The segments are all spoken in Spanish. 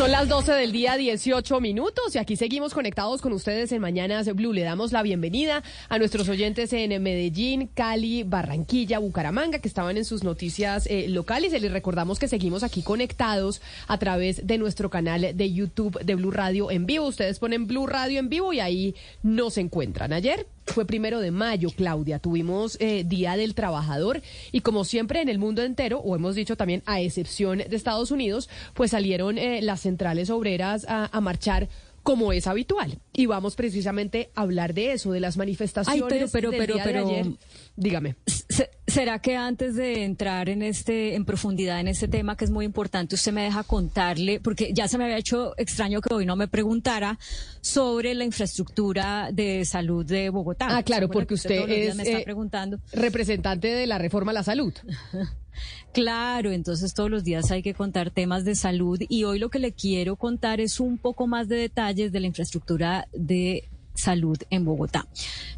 Son las 12 del día, 18 minutos, y aquí seguimos conectados con ustedes en Mañanas Blue. Le damos la bienvenida a nuestros oyentes en Medellín, Cali, Barranquilla, Bucaramanga, que estaban en sus noticias eh, locales. Y les recordamos que seguimos aquí conectados a través de nuestro canal de YouTube de Blue Radio en vivo. Ustedes ponen Blue Radio en vivo y ahí nos encuentran. Ayer fue primero de mayo, Claudia. Tuvimos eh, Día del Trabajador y como siempre en el mundo entero, o hemos dicho también a excepción de Estados Unidos, pues salieron eh, las centrales obreras a, marchar como es habitual. Y vamos precisamente a hablar de eso, de las manifestaciones Ay, pero, pero, pero, pero, ayer. Dígame. ¿Será que antes de entrar en este, en profundidad en este tema que es muy importante, usted me deja contarle, porque ya se me había hecho extraño que hoy no me preguntara sobre la infraestructura de salud de Bogotá. Ah, claro, porque usted, es me está eh, preguntando. representante de la reforma a la salud. Claro, entonces todos los días hay que contar temas de salud y hoy lo que le quiero contar es un poco más de detalles de la infraestructura de salud en Bogotá.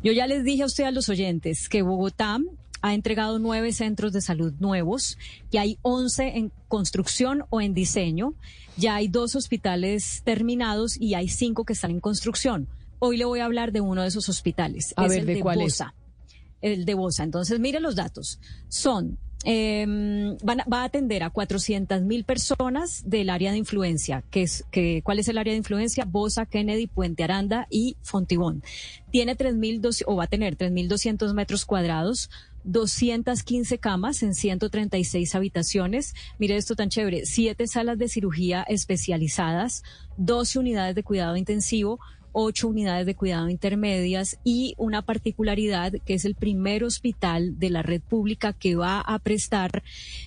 Yo ya les dije a usted a los oyentes que Bogotá ha entregado nueve centros de salud nuevos, que hay once en construcción o en diseño, ya hay dos hospitales terminados y hay cinco que están en construcción. Hoy le voy a hablar de uno de esos hospitales. A ver, el ¿de, cuál Bosa. El de Bosa. Entonces, mire los datos. Son eh, va a atender a 400 mil personas del área de influencia. Que es, que, ¿Cuál es el área de influencia? Bosa, Kennedy, Puente Aranda y Fontibón. Tiene 3.200 o va a tener 3.200 metros cuadrados. 215 camas en 136 habitaciones. Mire esto tan chévere. Siete salas de cirugía especializadas, 12 unidades de cuidado intensivo, ocho unidades de cuidado intermedias y una particularidad que es el primer hospital de la red pública que va a prestar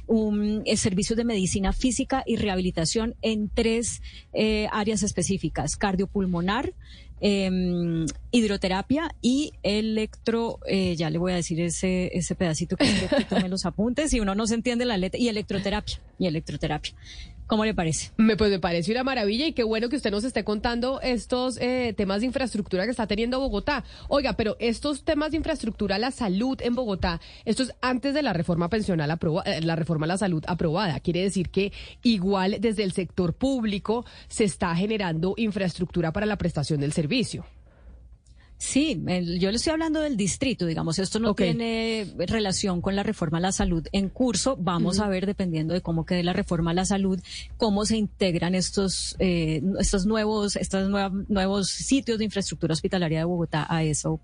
un eh, servicio de medicina física y rehabilitación en tres eh, áreas específicas, cardiopulmonar, eh, hidroterapia y electro, eh, ya le voy a decir ese, ese pedacito que tome los apuntes y uno no se entiende la letra, y electroterapia, y electroterapia. ¿Cómo le parece? Me, pues me parece una maravilla y qué bueno que usted nos esté contando estos eh, temas de infraestructura que está teniendo Bogotá. Oiga, pero estos temas de infraestructura, la salud en Bogotá, esto es antes de la reforma pensional eh, la reforma a la salud aprobada. Quiere decir que igual desde el sector público se está generando infraestructura para la prestación del servicio. Sí, yo le estoy hablando del distrito, digamos, esto no tiene relación con la reforma a la salud en curso. Vamos a ver, dependiendo de cómo quede la reforma a la salud, cómo se integran estos, eh, estos nuevos, estos nuevos sitios de infraestructura hospitalaria de Bogotá a eso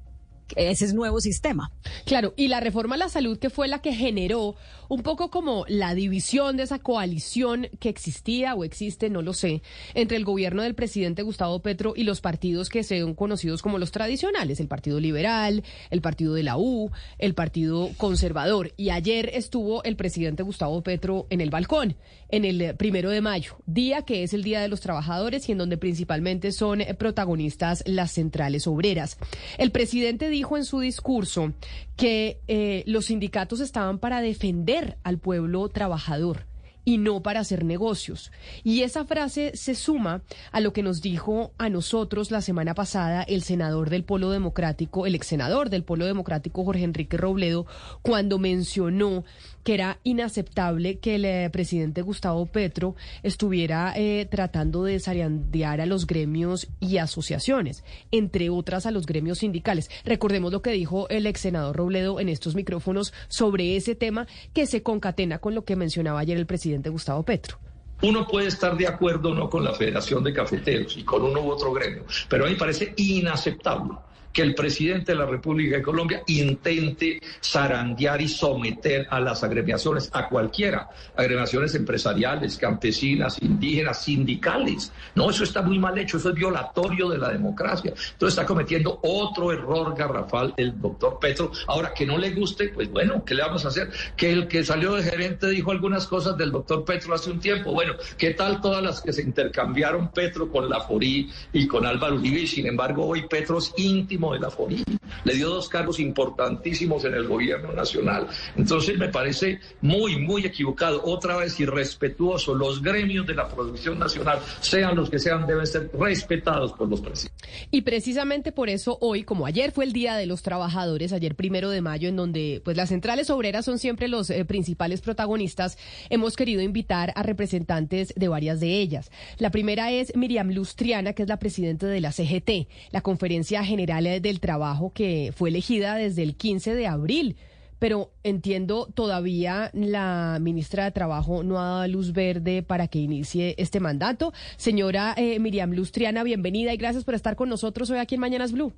ese es nuevo sistema. Claro, y la reforma a la salud que fue la que generó un poco como la división de esa coalición que existía o existe, no lo sé, entre el gobierno del presidente Gustavo Petro y los partidos que son conocidos como los tradicionales, el Partido Liberal, el Partido de la U, el Partido Conservador. Y ayer estuvo el presidente Gustavo Petro en el balcón, en el primero de mayo, día que es el Día de los Trabajadores y en donde principalmente son protagonistas las centrales obreras. El presidente dijo dijo en su discurso que eh, los sindicatos estaban para defender al pueblo trabajador y no para hacer negocios. Y esa frase se suma a lo que nos dijo a nosotros la semana pasada el senador del Polo Democrático, el ex senador del Polo Democrático Jorge Enrique Robledo, cuando mencionó que era inaceptable que el eh, presidente Gustavo Petro estuviera eh, tratando de desarandear a los gremios y asociaciones, entre otras a los gremios sindicales. Recordemos lo que dijo el ex senador Robledo en estos micrófonos sobre ese tema que se concatena con lo que mencionaba ayer el presidente Gustavo Petro. Uno puede estar de acuerdo o no con la Federación de Cafeteros y con uno u otro gremio, pero a mí parece inaceptable que el presidente de la República de Colombia intente zarandear y someter a las agremiaciones, a cualquiera, agremiaciones empresariales, campesinas, indígenas, sindicales. No, eso está muy mal hecho, eso es violatorio de la democracia. Entonces está cometiendo otro error garrafal el doctor Petro. Ahora, que no le guste, pues bueno, ¿qué le vamos a hacer? Que el que salió de gerente dijo algunas cosas del doctor Petro hace un tiempo. Bueno, ¿qué tal todas las que se intercambiaron Petro con la Forí y con Álvaro Uribe? Sin embargo, hoy Petro es íntimo de la FORI, le dio dos cargos importantísimos en el gobierno nacional. Entonces me parece muy, muy equivocado, otra vez irrespetuoso. Los gremios de la producción nacional, sean los que sean, deben ser respetados por los presidentes. Y precisamente por eso hoy, como ayer fue el Día de los Trabajadores, ayer primero de mayo, en donde pues las centrales obreras son siempre los eh, principales protagonistas, hemos querido invitar a representantes de varias de ellas. La primera es Miriam Lustriana, que es la presidenta de la CGT, la Conferencia General del Trabajo, que fue elegida desde el 15 de abril pero entiendo todavía la ministra de Trabajo no ha dado luz verde para que inicie este mandato. Señora eh, Miriam Lustriana, bienvenida y gracias por estar con nosotros hoy aquí en Mañanas Blue.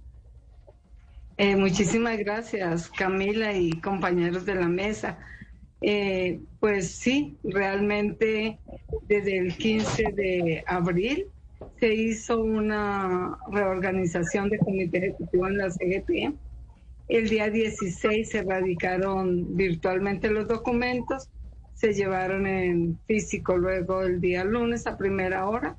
Eh, muchísimas gracias, Camila y compañeros de la mesa. Eh, pues sí, realmente desde el 15 de abril se hizo una reorganización de comité ejecutivo en la CGT el día 16 se radicaron virtualmente los documentos, se llevaron en físico luego el día lunes a primera hora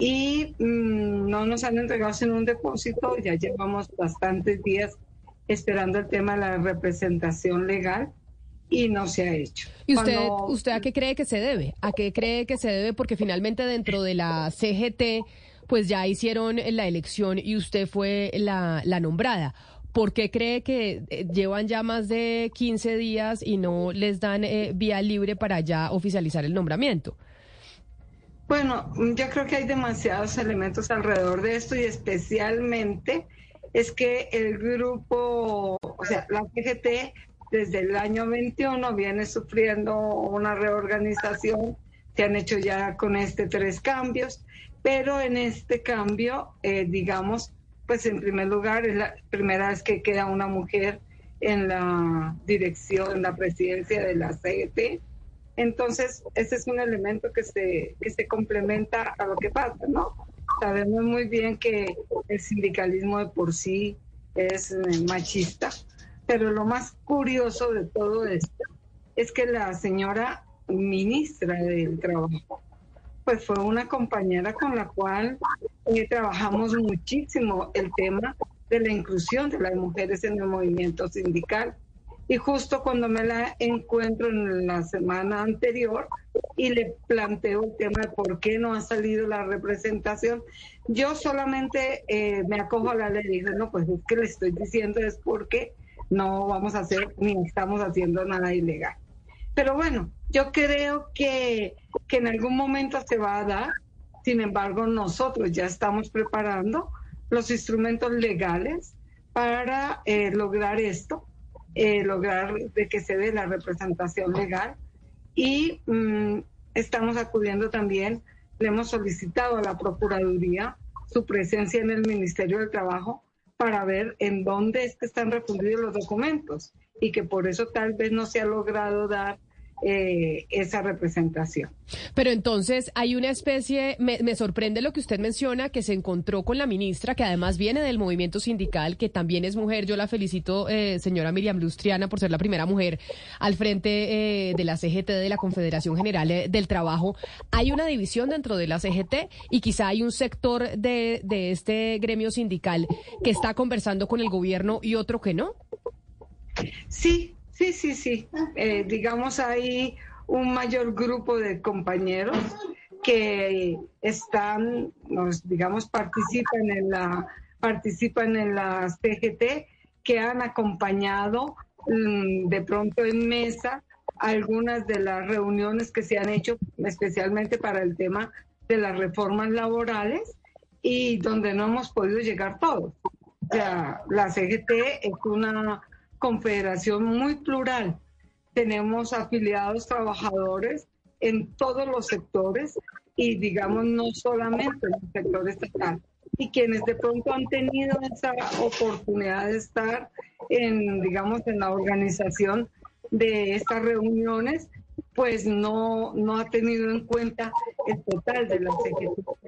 y mm, no nos han entregado sin un depósito, ya llevamos bastantes días esperando el tema de la representación legal y no se ha hecho. ¿Y usted, usted a qué cree que se debe? ¿A qué cree que se debe? Porque finalmente dentro de la CGT pues ya hicieron la elección y usted fue la, la nombrada. ¿Por qué cree que eh, llevan ya más de 15 días y no les dan eh, vía libre para ya oficializar el nombramiento? Bueno, yo creo que hay demasiados elementos alrededor de esto y especialmente es que el grupo, o sea, la CGT desde el año 21 viene sufriendo una reorganización, se han hecho ya con este tres cambios, pero en este cambio, eh, digamos, pues en primer lugar es la primera vez que queda una mujer en la dirección, en la presidencia de la CET. Entonces, ese es un elemento que se, que se complementa a lo que pasa, ¿no? Sabemos muy bien que el sindicalismo de por sí es eh, machista, pero lo más curioso de todo esto es que la señora ministra del Trabajo pues fue una compañera con la cual eh, trabajamos muchísimo el tema de la inclusión de las mujeres en el movimiento sindical. Y justo cuando me la encuentro en la semana anterior y le planteo el tema de por qué no ha salido la representación, yo solamente eh, me acojo a la ley y digo, no, pues es que le estoy diciendo es porque no vamos a hacer ni estamos haciendo nada ilegal. Pero bueno, yo creo que, en algún momento se va a dar, sin embargo, nosotros ya estamos preparando los instrumentos legales para eh, lograr esto, eh, lograr de que se dé la representación legal y mm, estamos acudiendo también, le hemos solicitado a la Procuraduría su presencia en el Ministerio del Trabajo para ver en dónde es que están refundidos los documentos y que por eso tal vez no se ha logrado dar eh, esa representación. Pero entonces hay una especie, me, sorprende lo que usted menciona, que se encontró con la ministra, que además viene del movimiento sindical, que también es mujer. Yo la felicito, eh, señora Miriam Lustriana, por ser la primera mujer al frente eh, de la CGT, de la Confederación General del Trabajo. Hay una división dentro de la CGT y quizá hay un sector de, de este gremio sindical que está conversando con el gobierno y otro que no. Sí, Sí, sí, sí. Eh, digamos, hay un mayor grupo de compañeros que están, nos, digamos, participan en la participan en la CGT, que han acompañado mm, de pronto en mesa algunas de las reuniones que se han hecho especialmente para el tema de las reformas laborales y donde no hemos podido llegar todos. O sea, la CGT es una confederación muy plural. Tenemos afiliados trabajadores en todos los sectores y digamos no solamente en el sector estatal. Y quienes de pronto han tenido esa oportunidad de estar en, digamos, en la organización de estas reuniones, pues no, no ha tenido en cuenta el total de las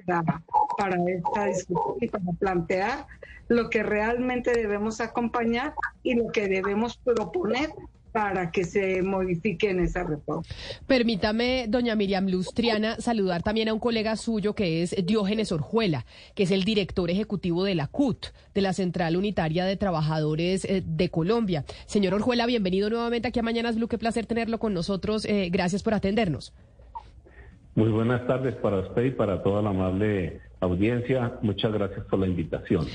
para, para esta discusión y para plantear lo que realmente debemos acompañar y lo que debemos proponer para que se modifiquen esa reforma. Permítame, doña Miriam Lustriana, saludar también a un colega suyo que es Diógenes Orjuela, que es el director ejecutivo de la CUT, de la Central Unitaria de Trabajadores eh, de Colombia. Señor Orjuela, bienvenido nuevamente aquí a Mañanas Blue. Qué placer tenerlo con nosotros. Eh, gracias por atendernos. Muy buenas tardes para usted y para toda la amable audiencia. Muchas gracias por la invitación.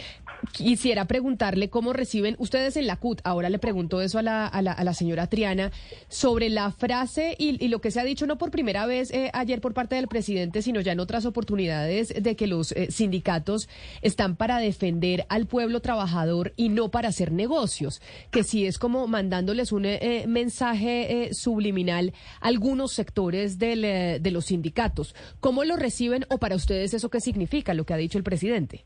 Quisiera preguntarle cómo reciben ustedes en la CUT, ahora le pregunto eso a la, a la, a la señora Triana, sobre la frase y, lo que se ha dicho no por primera vez eh, ayer por parte del presidente, sino ya en otras oportunidades de que los eh, sindicatos están para defender al pueblo trabajador y no para hacer negocios, que sí es como mandándoles un eh, mensaje subliminal a algunos sectores de los sindicatos. ¿Cómo lo reciben o para ustedes eso qué significa? lo que ha dicho el presidente?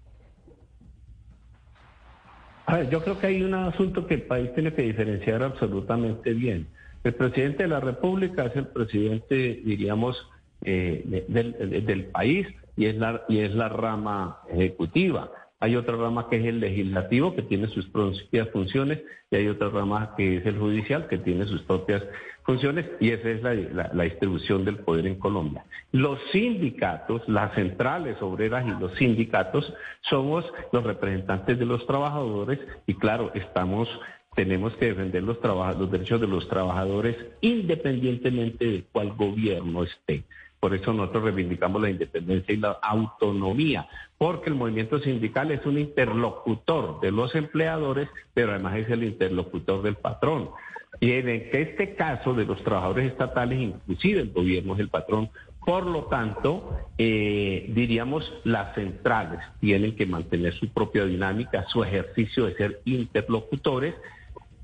Yo creo que hay un asunto que el país tiene que diferenciar absolutamente bien. El presidente de la República es el presidente, diríamos, eh, del, del, país y es, la, y es la rama ejecutiva. Hay otra rama que es el legislativo, que tiene sus propias funciones, y hay otra rama que es el judicial, que tiene sus propias funciones, y esa es la, distribución del poder en Colombia. Los sindicatos, las centrales obreras y los sindicatos somos los representantes de los trabajadores, y claro, estamos tenemos que defender los, los derechos de los trabajadores independientemente de cuál gobierno esté. Por eso nosotros reivindicamos la independencia y la autonomía, porque el movimiento sindical es un interlocutor de los empleadores, pero además es el interlocutor del patrón. Y en este caso de los trabajadores estatales, inclusive el gobierno es el patrón. Por lo tanto, eh, diríamos, las centrales tienen que mantener su propia dinámica, su ejercicio de ser interlocutores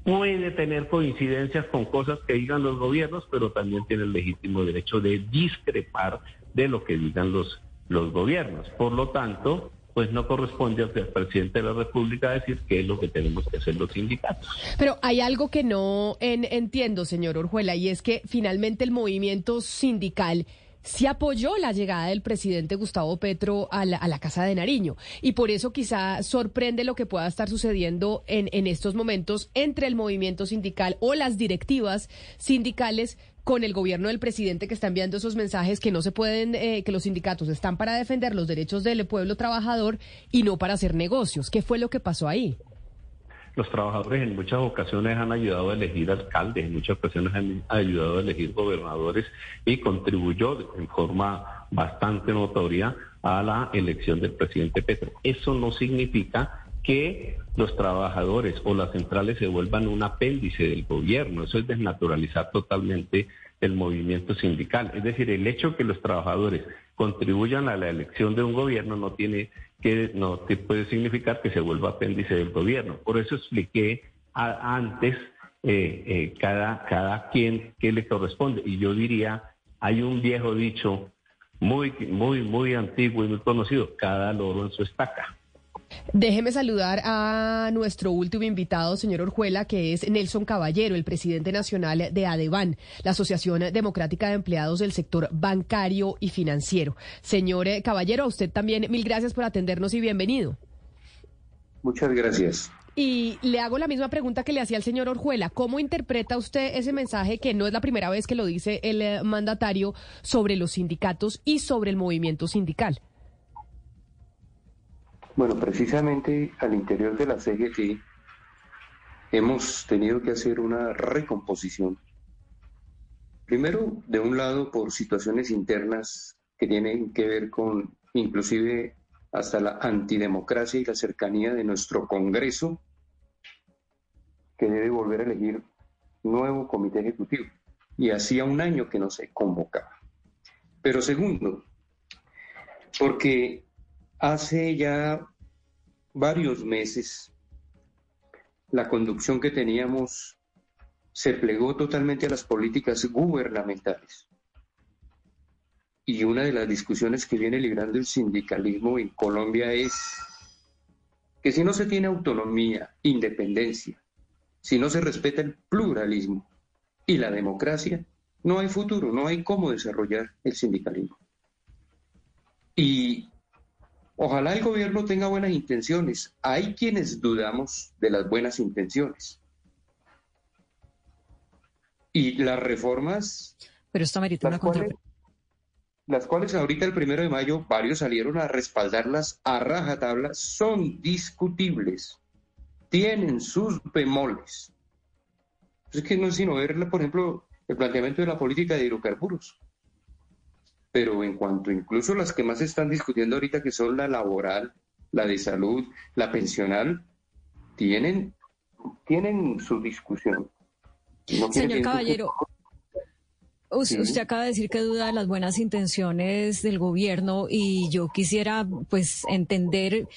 puede tener coincidencias con cosas que digan los gobiernos, pero también tiene el legítimo derecho de discrepar de lo que digan los, los gobiernos. Por lo tanto, pues no corresponde al presidente de la República decir qué es lo que tenemos que hacer los sindicatos. Pero hay algo que no entiendo, señor Orjuela, y es que finalmente el movimiento sindical se apoyó la llegada del presidente Gustavo Petro a la, Casa de Nariño. Y por eso quizá sorprende lo que pueda estar sucediendo en, en estos momentos entre el movimiento sindical o las directivas sindicales con el gobierno del presidente que está enviando esos mensajes que no se pueden, eh, que los sindicatos están para defender los derechos del pueblo trabajador y no para hacer negocios. ¿Qué fue lo que pasó ahí? Los trabajadores en muchas ocasiones han ayudado a elegir alcaldes, en muchas ocasiones han ayudado a elegir gobernadores y contribuyó en forma bastante notoria a la elección del presidente Petro. Eso no significa que los trabajadores o las centrales se vuelvan un apéndice del gobierno. Eso es desnaturalizar totalmente el movimiento sindical. Es decir, el hecho que los trabajadores contribuyan a la elección de un gobierno no tiene que no puede significar que se vuelva apéndice del gobierno. Por eso expliqué antes eh, eh, cada, cada quien qué le corresponde. Y yo diría, hay un viejo dicho muy, muy, muy antiguo y muy conocido, cada loro en su estaca. Déjeme saludar a nuestro último invitado, señor Orjuela, que es Nelson Caballero, el presidente nacional de ADEBAN, la Asociación Democrática de Empleados del Sector Bancario y Financiero. Señor eh, Caballero, a usted también mil gracias por atendernos y bienvenido. Muchas gracias. Y le hago la misma pregunta que le hacía al señor Orjuela. ¿Cómo interpreta usted ese mensaje, que no es la primera vez que lo dice el eh, mandatario, sobre los sindicatos y sobre el movimiento sindical? Bueno, precisamente al interior de la CGT hemos tenido que hacer una recomposición. Primero, de un lado, por situaciones internas que tienen que ver con inclusive hasta la antidemocracia y la cercanía de nuestro Congreso, que debe volver a elegir nuevo comité ejecutivo. Y hacía un año que no se convocaba. Pero segundo, porque Hace ya varios meses, la conducción que teníamos se plegó totalmente a las políticas gubernamentales. Y una de las discusiones que viene librando el sindicalismo en Colombia es que si no se tiene autonomía, independencia, si no se respeta el pluralismo y la democracia, no hay futuro, no hay cómo desarrollar el sindicalismo. Y Ojalá el gobierno tenga buenas intenciones. Hay quienes dudamos de las buenas intenciones. Y las reformas... Pero esto merita una cuales, las cuales ahorita el primero de mayo varios salieron a respaldarlas a rajatabla, son discutibles, tienen sus bemoles. Es que no es sino ver, por ejemplo, el planteamiento de la política de hidrocarburos. Pero en cuanto incluso las que más se están discutiendo ahorita, que son la laboral, la de salud, la pensional, tienen, tienen su discusión. Señor Caballero, usted acaba de decir que duda de las buenas intenciones del gobierno y yo quisiera pues entender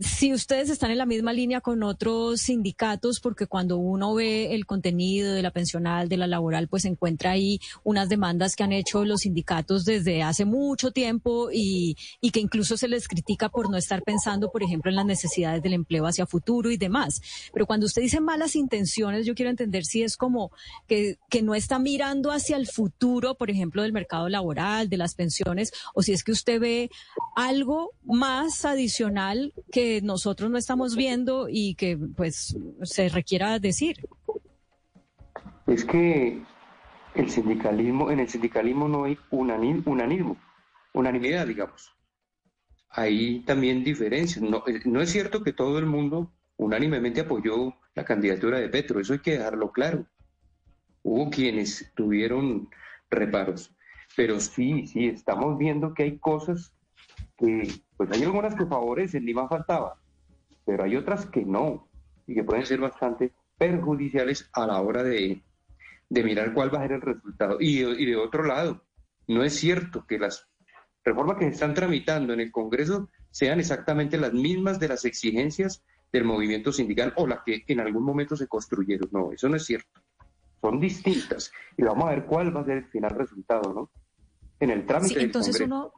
si ustedes están en la misma línea con otros sindicatos, porque cuando uno ve el contenido de la pensional, de la laboral, pues encuentra ahí unas demandas que han hecho los sindicatos desde hace mucho tiempo y, y que incluso se les critica por no estar pensando, por ejemplo, en las necesidades del empleo hacia futuro y demás. Pero cuando usted dice malas intenciones, yo quiero entender si es como que, que no está mirando hacia el futuro, por ejemplo, del mercado laboral, de las pensiones, o si es que usted ve algo más adicional que nosotros no estamos viendo y que pues se requiera decir? Es que el sindicalismo, en el sindicalismo no hay unanismo, unanimidad, digamos. Hay también diferencias. No, eh, no es cierto que todo el mundo unánimemente apoyó la candidatura de Petro, eso hay que dejarlo claro. Hubo quienes tuvieron reparos, pero sí, sí, estamos viendo que hay cosas que, pues hay algunas que favorecen, ni más faltaba, pero hay otras que no, y que pueden ser bastante perjudiciales a la hora de, mirar cuál va a ser el resultado. Y, y de otro lado, no es cierto que las reformas que se están tramitando en el Congreso sean exactamente las mismas de las exigencias del movimiento sindical o las que en algún momento se construyeron. No, eso no es cierto. Son distintas. Y vamos a ver cuál va a ser el final resultado, ¿no? En el trámite sí, entonces Uno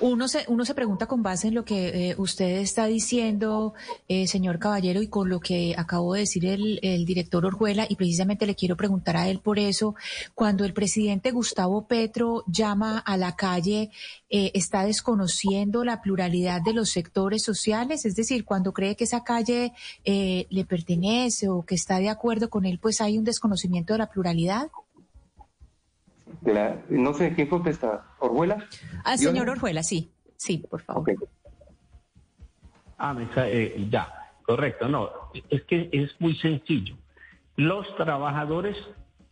uno se, uno se pregunta con base en lo que eh, usted está diciendo, eh, señor Caballero, y con lo que acabó de decir el, el, director Orjuela, y precisamente le quiero preguntar a él por eso, cuando el presidente Gustavo Petro llama a la calle, eh, ¿está desconociendo la pluralidad de los sectores sociales? Es decir, cuando cree que esa calle le pertenece o que está de acuerdo con él, pues hay un desconocimiento de la pluralidad no sé quién contesta, ¿Orjuela? Al señor Orjuela, sí, sí, por favor. Ah, eh, ya, correcto, no, es que es muy sencillo. Los trabajadores,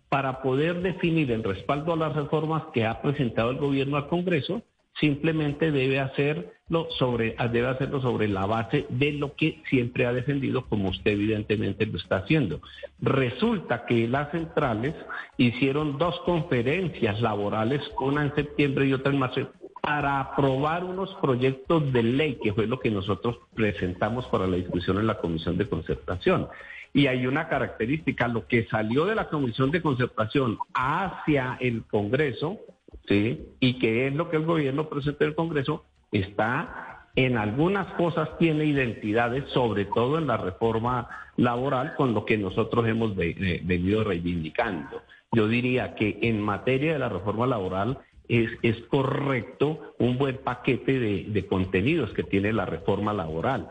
para poder definir el respaldo a las reformas que ha presentado el gobierno al Congreso, simplemente debe hacerlo sobre, debe hacerlo sobre la base de lo que siempre ha defendido, como usted evidentemente lo está haciendo. Resulta que las centrales hicieron dos conferencias laborales, una en septiembre y otra en marzo, para aprobar unos proyectos de ley, que fue lo que nosotros presentamos para la discusión en la Comisión de Concertación. Y hay una característica, lo que salió de la Comisión de Concertación hacia el Congreso, ¿sí? y que es lo que el gobierno presenta en el Congreso, está en algunas cosas tiene identidades, sobre todo en la reforma laboral, con lo que nosotros hemos venido reivindicando. Yo diría que en materia de la reforma laboral es, es correcto un buen paquete de, de contenidos que tiene la reforma laboral.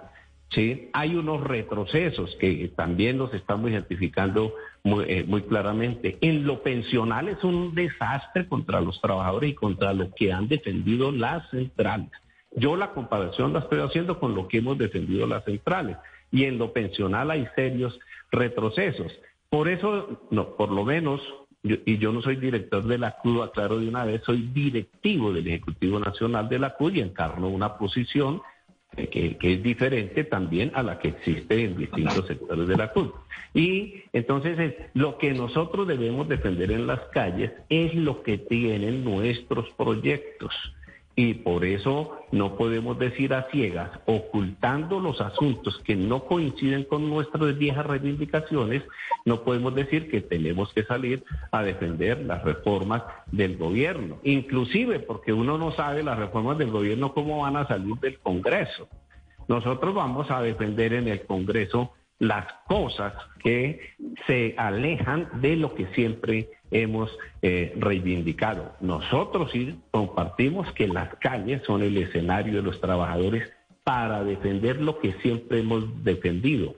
¿sí? Hay unos retrocesos que también los estamos identificando eh, muy, claramente. En lo pensional es un desastre contra los trabajadores y contra lo que han defendido las centrales. Yo la comparación la estoy haciendo con lo que hemos defendido las centrales. Y en lo pensional hay serios retrocesos. Por eso, no, por lo menos, y yo no soy director de la CUD, aclaro de una vez, soy directivo del Ejecutivo Nacional de la CUD y encarno una posición que, es diferente también a la que existe en distintos sectores de la CUT. Y entonces lo que nosotros debemos defender en las calles es lo que tienen nuestros proyectos y por eso no podemos decir a ciegas, ocultando los asuntos que no coinciden con nuestras viejas reivindicaciones, no podemos decir que tenemos que salir a defender las reformas del gobierno, inclusive porque uno no sabe las reformas del gobierno cómo van a salir del Congreso. Nosotros vamos a defender en el Congreso las cosas que se alejan de lo que siempre hemos eh, reivindicado. Nosotros sí compartimos que las calles son el escenario de los trabajadores para defender lo que siempre hemos defendido.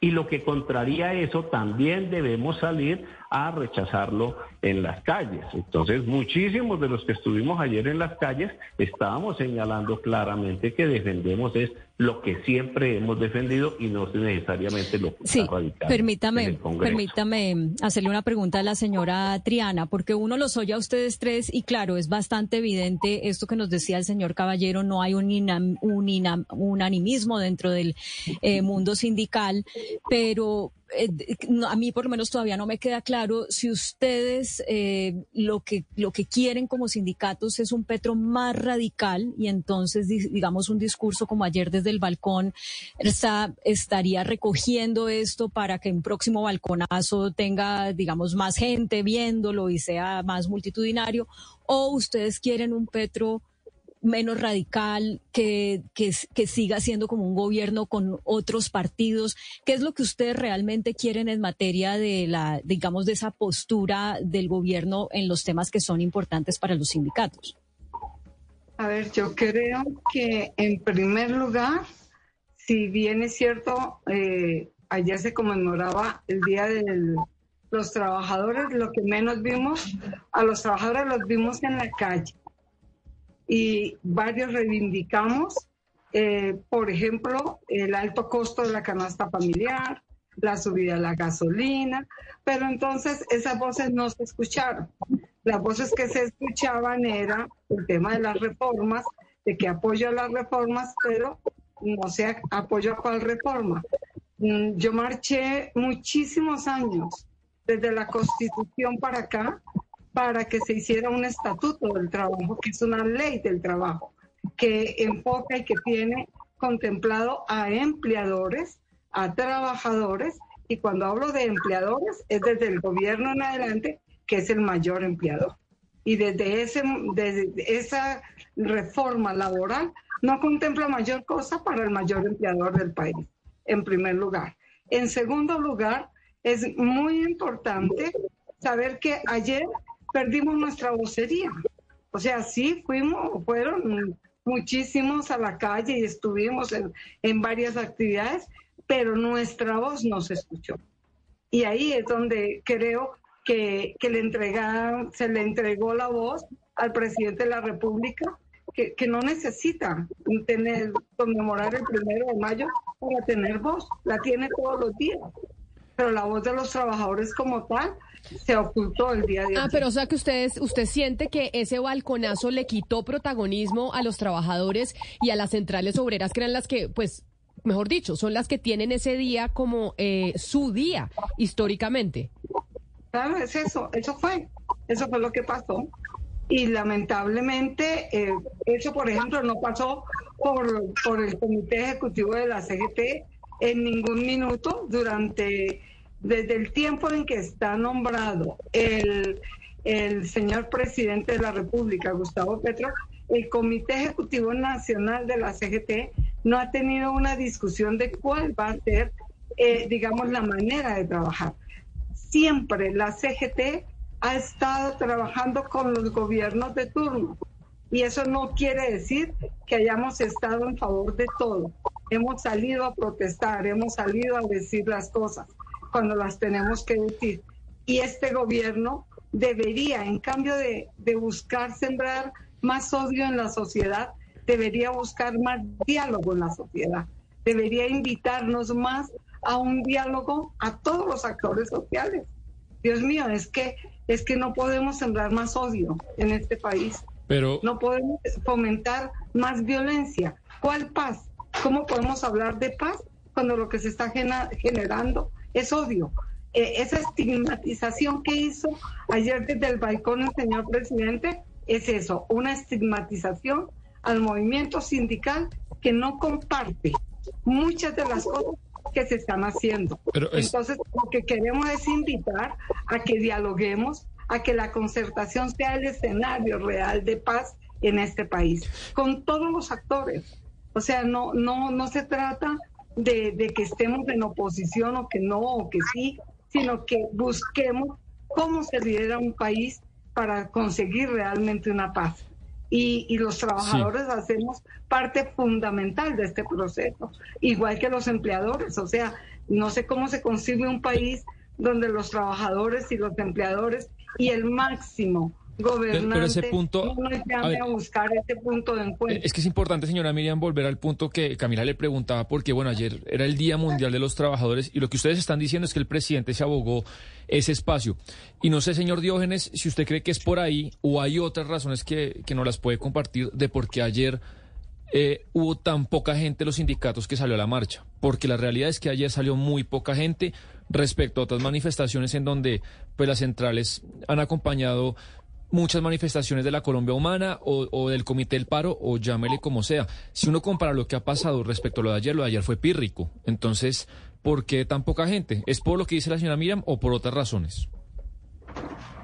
Y lo que contraría eso, también debemos salir a rechazarlo en las calles. Entonces, muchísimos de los que estuvimos ayer en las calles estábamos señalando claramente que defendemos es lo que siempre hemos defendido y no necesariamente lo que sí, está permítame, permítame hacerle una pregunta a la señora Triana, porque uno los oye a ustedes tres y claro, es bastante evidente esto que nos decía el señor Caballero, no hay un, un unanimismo dentro del eh, mundo sindical, pero eh, a mí por lo menos todavía no me queda claro si ustedes eh, lo que lo que quieren como sindicatos es un Petro más radical y entonces digamos un discurso como ayer desde el balcón estaría recogiendo esto para que un próximo balconazo tenga digamos más gente viéndolo y sea más multitudinario o ustedes quieren un Petro menos radical, que, que, siga siendo como un gobierno con otros partidos. ¿Qué es lo que ustedes realmente quieren en materia de la, digamos, de esa postura del gobierno en los temas que son importantes para los sindicatos? A ver, yo creo que en primer lugar, si bien es cierto, eh, ayer se conmemoraba el Día de los Trabajadores, lo que menos vimos, a los trabajadores los vimos en la calle y varios reivindicamos, eh, por ejemplo, el alto costo de la canasta familiar, la subida de la gasolina, pero entonces esas voces no se escucharon. Las voces que se escuchaban era el tema de las reformas, de que apoyo a las reformas, pero no sé apoyo a cuál reforma. Mm, yo marché muchísimos años, desde la constitución para acá, para que se hiciera un estatuto del trabajo, que es una ley del trabajo, que enfoca y que tiene contemplado a empleadores, a trabajadores, y cuando hablo de empleadores es desde el gobierno en adelante, que es el mayor empleador. Y desde, ese, desde esa reforma laboral no contempla mayor cosa para el mayor empleador del país, en primer lugar. En segundo lugar, es muy importante saber que ayer perdimos nuestra vocería. O sea, sí fuimos, fueron muchísimos a la calle y estuvimos en, varias actividades, pero nuestra voz no se escuchó. Y ahí es donde creo que, que le se le entregó la voz al presidente de la República, que, que, no necesita tener, conmemorar el primero de mayo para tener voz, la tiene todos los días. Pero la voz de los trabajadores como tal se ocultó el día de hoy. Ah, pero o sea que ustedes, usted siente que ese balconazo le quitó protagonismo a los trabajadores y a las centrales obreras, que eran las que, pues, mejor dicho, son las que tienen ese día como eh, su día históricamente. Claro, es eso, eso fue, eso fue lo que pasó. Y lamentablemente, eh, eso, por ejemplo, no pasó por, por el Comité Ejecutivo de la CGT en ningún minuto durante desde el tiempo en que está nombrado el, señor presidente de la República, Gustavo Petro, el Comité Ejecutivo Nacional de la CGT no ha tenido una discusión de cuál va a ser, eh, digamos, la manera de trabajar. Siempre la CGT ha estado trabajando con los gobiernos de turno y eso no quiere decir que hayamos estado en favor de todo. Hemos salido a protestar, hemos salido a decir las cosas, cuando las tenemos que decir. Y este gobierno debería, en cambio de, buscar sembrar más odio en la sociedad, debería buscar más diálogo en la sociedad, debería invitarnos más a un diálogo a todos los actores sociales. Dios mío, es que es que no podemos sembrar más odio en este país. Pero no podemos fomentar más violencia. ¿Cuál paz? ¿Cómo podemos hablar de paz cuando lo que se está generando es odio. Eh, esa estigmatización que hizo ayer desde el balcón el señor presidente es eso, una estigmatización al movimiento sindical que no comparte muchas de las cosas que se están haciendo. Entonces, lo que queremos es invitar a que dialoguemos, a que la concertación sea el escenario real de paz en este país, con todos los actores. O sea, no, no, no se trata de, que estemos en oposición o que no, o que sí, sino que busquemos cómo se lidera un país para conseguir realmente una paz. Y, los trabajadores hacemos parte fundamental de este proceso, igual que los empleadores. O sea, no sé cómo se consigue un país donde los trabajadores y los empleadores y el máximo gobernante pero ese punto, no nos llame a, buscar ese punto de encuentro. Es que es importante, señora Miriam, volver al punto que Camila le preguntaba, porque bueno, ayer era el Día Mundial de los Trabajadores y lo que ustedes están diciendo es que el presidente se abogó ese espacio. Y no sé, señor Diógenes, si usted cree que es por ahí o hay otras razones que, que no las puede compartir de por qué ayer eh, hubo tan poca gente los sindicatos que salió a la marcha, porque la realidad es que ayer salió muy poca gente respecto a otras manifestaciones en donde pues las centrales han acompañado muchas manifestaciones de la Colombia Humana o, del Comité del Paro o llámele como sea. Si uno compara lo que ha pasado respecto a lo de ayer, lo de ayer fue pírrico. Entonces, ¿por qué tan poca gente? ¿Es por lo que dice la señora Miriam o por otras razones?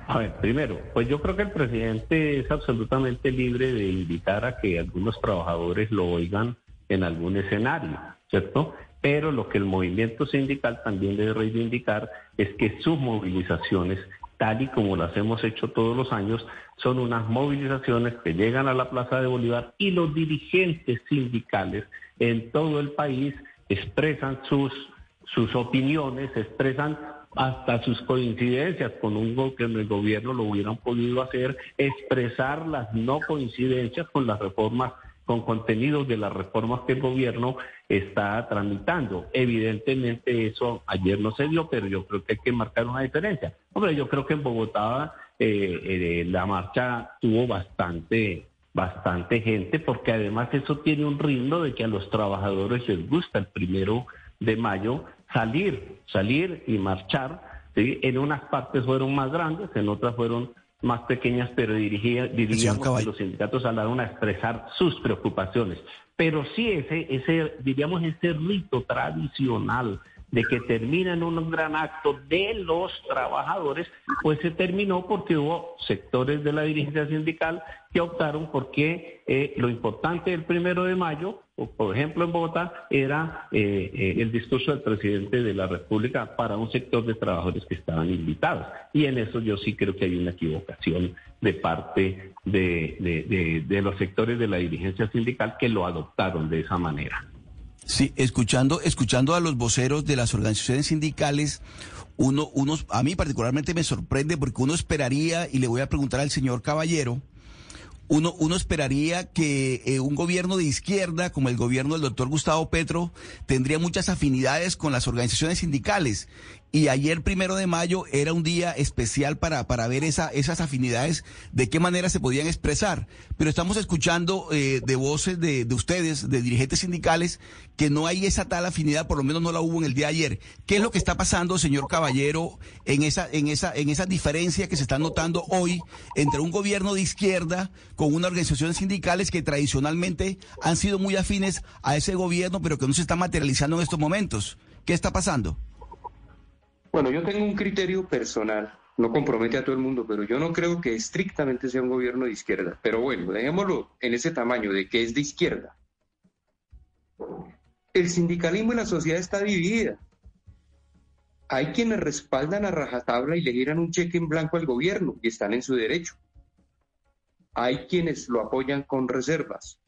A ver, primero, pues yo creo que el presidente es absolutamente libre de invitar a que algunos trabajadores lo oigan en algún escenario, ¿cierto? Pero lo que el movimiento sindical también debe reivindicar es que sus movilizaciones tal y como las hemos hecho todos los años, son unas movilizaciones que llegan a la Plaza de Bolívar y los dirigentes sindicales en todo el país expresan sus, sus opiniones, expresan hasta sus coincidencias con un que en el gobierno lo hubieran podido hacer, expresar las no coincidencias con las reformas con contenidos de las reformas que el gobierno está tramitando. Evidentemente eso ayer no se dio, pero yo creo que hay que marcar una diferencia. Hombre, yo creo que en Bogotá eh, eh, la marcha tuvo bastante bastante gente, porque además eso tiene un ritmo de que a los trabajadores les gusta el primero de mayo salir, salir y marchar. En unas partes fueron más grandes, en otras fueron más pequeñas, pero dirigía, diríamos que los sindicatos hablaron a expresar sus preocupaciones. Pero sí ese, ese, diríamos, ese rito tradicional de que termina en un gran acto de los trabajadores, pues se terminó porque hubo sectores de la dirigencia sindical que optaron porque eh, lo importante del primero de mayo, por ejemplo en Bogotá, era eh, eh, el discurso del presidente de la República para un sector de trabajadores que estaban invitados. Y en eso yo sí creo que hay una equivocación de parte de, de los sectores de la dirigencia sindical que lo adoptaron de esa manera. Sí, escuchando, escuchando a los voceros de las organizaciones sindicales, uno, unos, a mí particularmente me sorprende porque uno esperaría, y le voy a preguntar al señor Caballero, uno, uno esperaría que eh, un gobierno de izquierda, como el gobierno del doctor Gustavo Petro, tendría muchas afinidades con las organizaciones sindicales. Y ayer, primero de mayo, era un día especial para, para ver esa, esas afinidades, de qué manera se podían expresar. Pero estamos escuchando eh, de voces de, de, ustedes, de dirigentes sindicales, que no hay esa tal afinidad, por lo menos no la hubo en el día de ayer. ¿Qué es lo que está pasando, señor Caballero, en esa, en esa, en esa diferencia que se está notando hoy entre un gobierno de izquierda con unas organizaciones sindicales que tradicionalmente han sido muy afines a ese gobierno, pero que no se está materializando en estos momentos? ¿Qué está pasando? Bueno, yo tengo un criterio personal, no compromete a todo el mundo, pero yo no creo que estrictamente sea un gobierno de izquierda. Pero bueno, dejémoslo en ese tamaño de que es de izquierda. El sindicalismo y la sociedad está dividida. Hay quienes respaldan a rajatabla y le giran un cheque en blanco al gobierno y están en su derecho. Hay quienes lo apoyan con reservas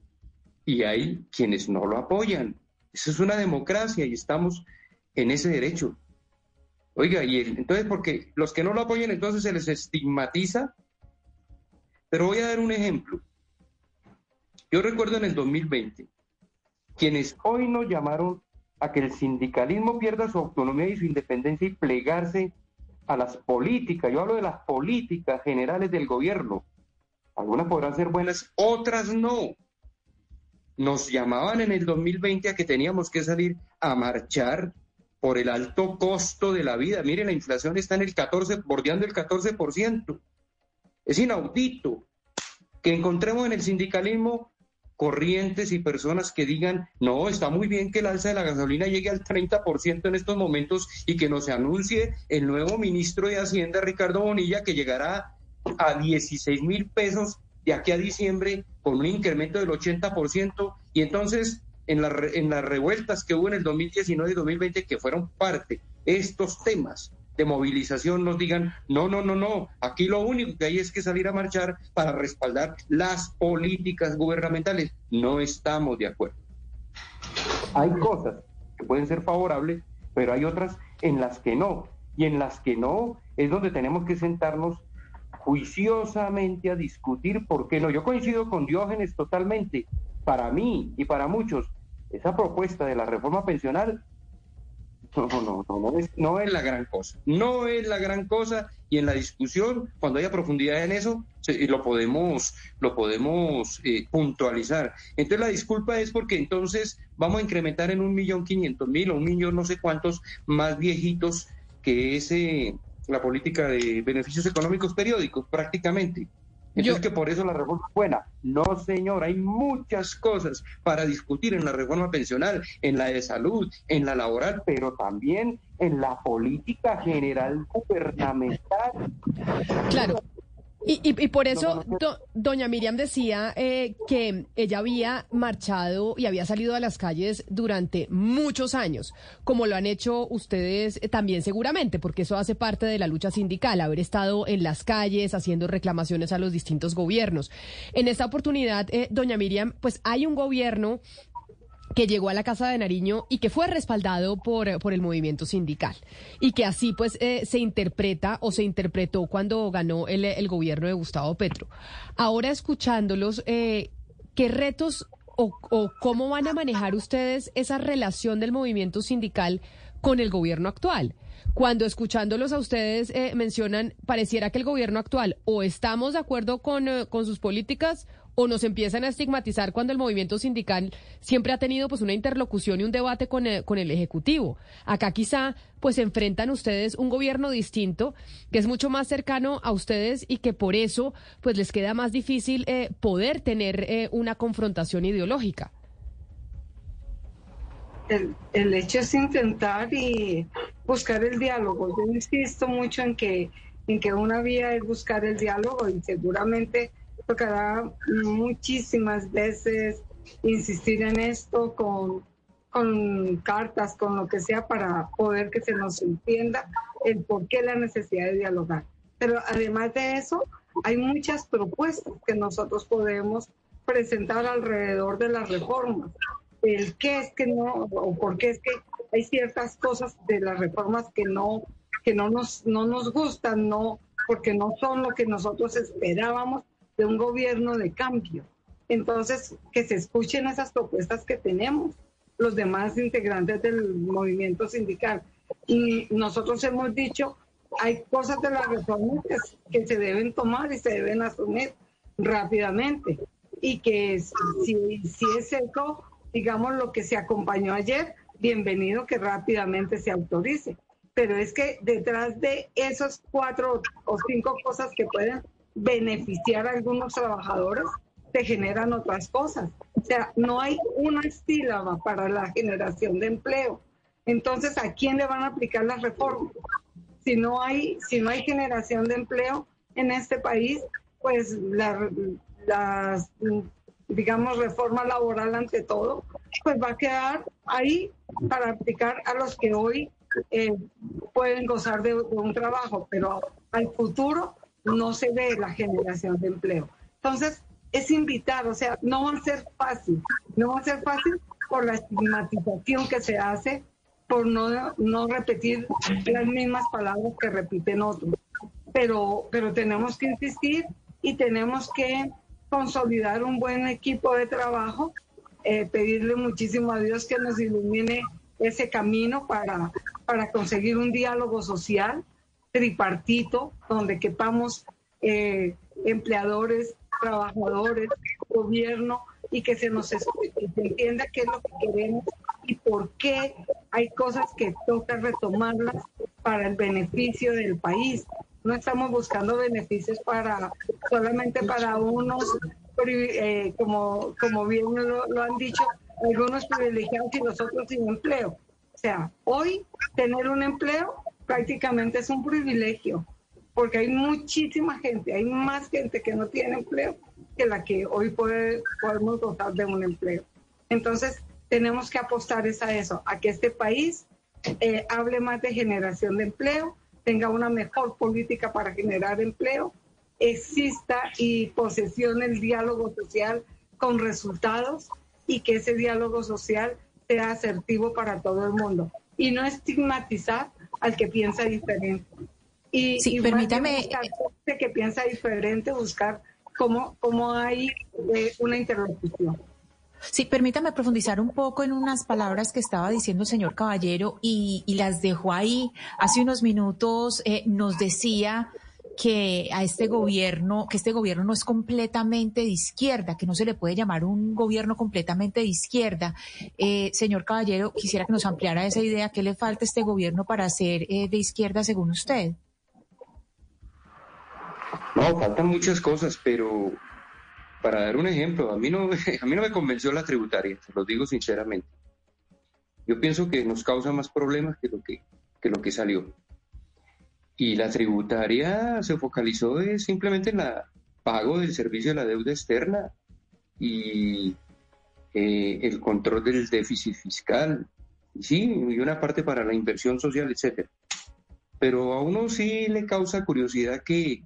y hay quienes no lo apoyan. Eso es una democracia y estamos en ese derecho. Oiga, y entonces, porque los que no lo apoyan, entonces se les estigmatiza. Pero voy a dar un ejemplo. Yo recuerdo en el 2020, quienes hoy nos llamaron a que el sindicalismo pierda su autonomía y su independencia y plegarse a las políticas. Yo hablo de las políticas generales del gobierno. Algunas podrán ser buenas, otras no. Nos llamaban en el 2020 a que teníamos que salir a marchar por el alto costo de la vida. Miren, la inflación está en el 14, bordeando el 14%. Es inaudito que encontremos en el sindicalismo corrientes y personas que digan, no, está muy bien que el alza de la gasolina llegue al 30% en estos momentos y que nos anuncie el nuevo ministro de Hacienda, Ricardo Bonilla, que llegará a 16 mil pesos de aquí a diciembre con un incremento del 80%. Y entonces en, en las revueltas que hubo en el 2019 y 2020 que fueron parte estos temas de movilización nos digan, no, no, no, no, aquí lo único que hay es que salir a marchar para respaldar las políticas gubernamentales. No estamos de acuerdo. Hay cosas que pueden ser favorables, pero hay otras en las que no. y en las que no, es donde tenemos que sentarnos juiciosamente a discutir por qué no. Yo coincido con Diógenes totalmente. Para mí y para muchos, esa propuesta de la reforma pensional no, no, no, no es, no es la gran cosa. No es la gran cosa y en la discusión, cuando haya profundidad en eso, lo podemos, lo podemos eh, puntualizar. Entonces la disculpa es porque entonces vamos a incrementar en un millón quinientos mil o un millón no sé cuántos más viejitos que es eh, la política de beneficios económicos periódicos prácticamente. Entonces que por eso la reforma es buena. No, señor, hay muchas cosas para discutir en la reforma pensional, en la de salud, en la laboral, pero también en la política general gubernamental. Claro. Y, y, por eso doña Miriam decía eh, que ella había marchado y había salido a las calles durante muchos años, como lo han hecho ustedes eh, también seguramente, porque eso hace parte de la lucha sindical, haber estado en las calles haciendo reclamaciones a los distintos gobiernos. En esta oportunidad, eh, doña Miriam, pues hay un gobierno que llegó a la Casa de Nariño y que fue respaldado por, por el movimiento sindical. Y que así pues eh, se interpreta o se interpretó cuando ganó el, el gobierno de Gustavo Petro. Ahora escuchándolos, eh, ¿qué retos o, cómo van a manejar ustedes esa relación del movimiento sindical con el gobierno actual? cuando escuchándolos a ustedes eh, mencionan, pareciera que el gobierno actual o estamos de acuerdo con, con sus políticas o nos empiezan a estigmatizar cuando el movimiento sindical siempre ha tenido pues una interlocución y un debate con el, con el ejecutivo. Acá quizá pues enfrentan ustedes un gobierno distinto que es mucho más cercano a ustedes y que por eso pues les queda más difícil eh, poder tener eh, una confrontación ideológica. El, el hecho es intentar y buscar el diálogo. Yo insisto mucho en que en que una vía es buscar el diálogo y seguramente tocará muchísimas veces insistir en esto con, con cartas, con lo que sea, para poder que se nos entienda el por qué la necesidad de dialogar. Pero además de eso, hay muchas propuestas que nosotros podemos presentar alrededor de las reformas. El qué es que no, o por qué es que hay ciertas cosas de las reformas que no, que no nos, no nos gustan, no, porque no son lo que nosotros esperábamos de un gobierno de cambio. Entonces, que se escuchen esas propuestas que tenemos los demás integrantes del movimiento sindical. Y nosotros hemos dicho, hay cosas de las reformas que, se deben tomar y se deben asumir rápidamente. Y que si, si es eso, digamos, lo que se acompañó ayer, bienvenido que rápidamente se autorice. Pero es que detrás de esos cuatro o cinco cosas que pueden beneficiar a algunos trabajadores, se generan otras cosas. O sea, no hay una sílaba para la generación de empleo. Entonces, ¿a quién le van a aplicar las reformas? Si no hay, si no hay generación de empleo en este país, pues la, las, digamos, reforma laboral ante todo, pues va a quedar ahí para aplicar a los que hoy eh, pueden gozar de, de un trabajo, pero al futuro no se ve la generación de empleo. Entonces, es invitar, o sea, no va a ser fácil, no va a ser fácil por la estigmatización que se hace, por no, no repetir las mismas palabras que repiten otros. Pero, pero tenemos que insistir y tenemos que consolidar un buen equipo de trabajo, eh, pedirle muchísimo a Dios que nos ilumine ese camino para, para conseguir un diálogo social tripartito, donde quepamos eh, empleadores, trabajadores, gobierno, y que se nos entienda qué es lo que queremos y por qué hay cosas que toca retomarlas para el beneficio del país. No estamos buscando beneficios para solamente para unos, eh, como, como bien lo, lo han dicho, algunos privilegiados y los otros sin empleo. O sea, hoy tener un empleo prácticamente es un privilegio, porque hay muchísima gente, hay más gente que no tiene empleo que la que hoy puede, podemos gozar de un empleo. Entonces, tenemos que apostar a eso, a que este país eh, hable más de generación de empleo, tenga una mejor política para generar empleo, exista y posesione el diálogo social con resultados y que ese diálogo social sea asertivo para todo el mundo. Y no estigmatizar al que piensa diferente. Y, sí, y permítame. Buscar, que piensa diferente, buscar cómo, cómo hay eh, una interlocución. Sí, permítame profundizar un poco en unas palabras que estaba diciendo el señor Caballero y, y las dejo ahí. Hace unos minutos eh, nos decía que a este gobierno, que este gobierno no es completamente de izquierda, que no se le puede llamar un gobierno completamente de izquierda. Eh, señor Caballero, quisiera que nos ampliara esa idea. ¿Qué le falta a este gobierno para ser eh, de izquierda según usted? No, faltan muchas cosas, pero para dar un ejemplo, a mí no, a mí no me convenció la tributaria, se lo digo sinceramente. Yo pienso que nos causa más problemas que lo que, que, lo que salió. Y la tributaria se focalizó simplemente en el pago del servicio de la deuda externa y eh, el control del déficit fiscal, sí, y una parte para la inversión social, etcétera. Pero a uno sí le causa curiosidad que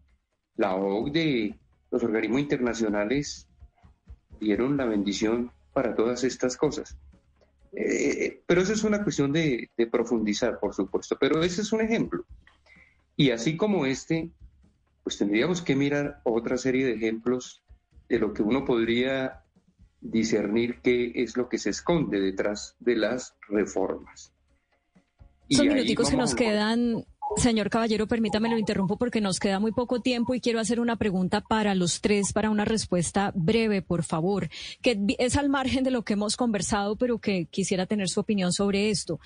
la OCDE, los organismos internacionales dieron la bendición para todas estas cosas. Eh, pero eso es una cuestión de, de, profundizar, por supuesto. Pero ese es un ejemplo. Y así como este, pues tendríamos que mirar otra serie de ejemplos de lo que uno podría discernir qué es lo que se esconde detrás de las reformas. Son minuticos que nos quedan, Señor Caballero, permítame lo interrumpo porque nos queda muy poco tiempo y quiero hacer una pregunta para los tres, para una respuesta breve, por favor, que es al margen de lo que hemos conversado, pero que quisiera tener su opinión sobre esto.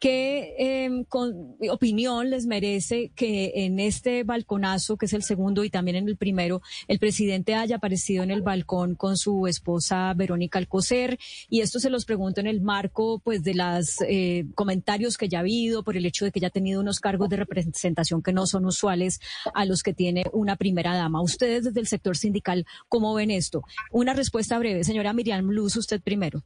¿Qué con, opinión les merece que en este balconazo, que es el segundo y también en el primero, el presidente haya aparecido en el balcón con su esposa Verónica Alcocer? Y esto se los pregunto en el marco, pues, de los eh, comentarios que ya ha habido por el hecho de que ya ha tenido unos cargos de representación que no son usuales a los que tiene una primera dama. Ustedes desde el sector sindical, ¿cómo ven esto? Una respuesta breve. Señora Miriam Luz, usted primero.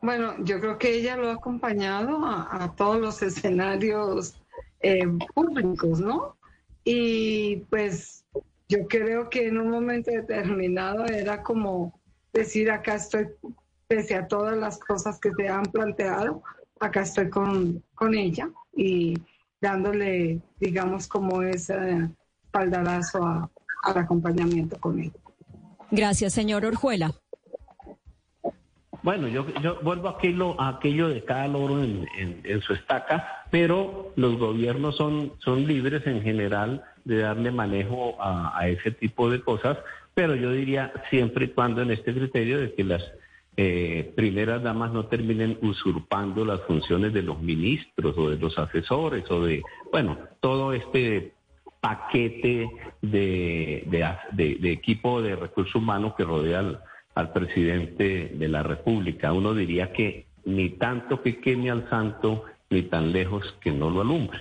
Bueno, yo creo que ella lo ha acompañado a, todos los escenarios eh, públicos, ¿no? Y pues yo creo que en un momento determinado era como decir, acá estoy, pese a todas las cosas que se han planteado, acá estoy con, con ella y dándole, digamos, como ese espaldarazo al acompañamiento con ella. Gracias, señor Orjuela. Bueno, yo, yo vuelvo a aquello, a aquello de cada loro en, en, su estaca, pero los gobiernos son, son libres en general de darle manejo a, a, ese tipo de cosas, pero yo diría siempre y cuando en este criterio de que las eh, primeras damas no terminen usurpando las funciones de los ministros o de los asesores o de, bueno, todo este paquete de, de, de equipo de recursos humanos que rodea al al presidente de la República. Uno diría que ni tanto que queme al santo, ni tan lejos que no lo alumbre.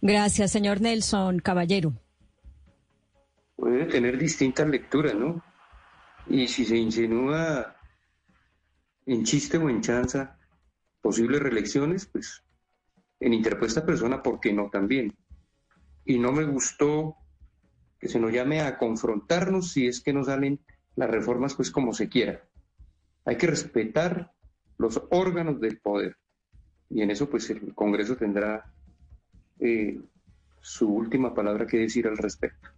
Gracias, señor Nelson Caballero. Puede tener distintas lecturas, ¿no? Y si se insinúa en chiste o en chanza posibles reelecciones, pues en interpuesta persona, ¿por qué no también? Y no me gustó que se nos llame a confrontarnos si es que no salen las reformas pues como se quiera. Hay que respetar los órganos del poder y en eso pues el Congreso tendrá eh, su última palabra que decir al respecto.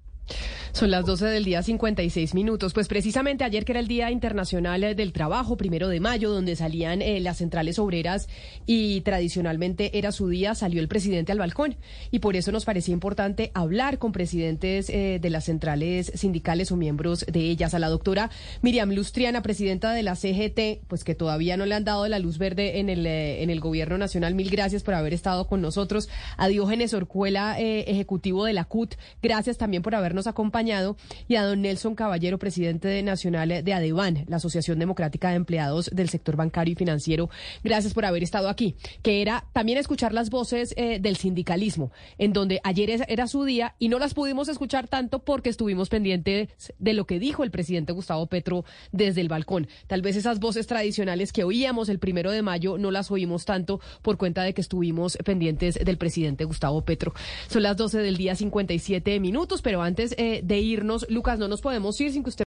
Son las 12 del día 56 minutos. Pues precisamente ayer que era el Día Internacional eh, del Trabajo, primero de mayo, donde salían eh, las centrales obreras y tradicionalmente era su día, salió el presidente al balcón. Y por eso nos parecía importante hablar con presidentes eh, de las centrales sindicales o miembros de ellas. A la doctora Miriam Lustriana, presidenta de la CGT, pues que todavía no le han dado la luz verde en el, en el gobierno nacional. Mil gracias por haber estado con nosotros. A Diógenes Orcuela, ejecutivo de la CUT, gracias también por habernos acompañado y a don Nelson Caballero, presidente nacional de ADEBAN, la Asociación Democrática de Empleados del Sector Bancario y Financiero. Gracias por haber estado aquí, que era también escuchar las voces eh, del sindicalismo, en donde ayer era su día y no las pudimos escuchar tanto porque estuvimos pendientes de lo que dijo el presidente Gustavo Petro desde el balcón. Tal vez esas voces tradicionales que oíamos el primero de mayo no las oímos tanto por cuenta de que estuvimos pendientes del presidente Gustavo Petro. Son las 12 del día 57 minutos, pero antes eh, irnos, Lucas, no nos podemos ir sin que usted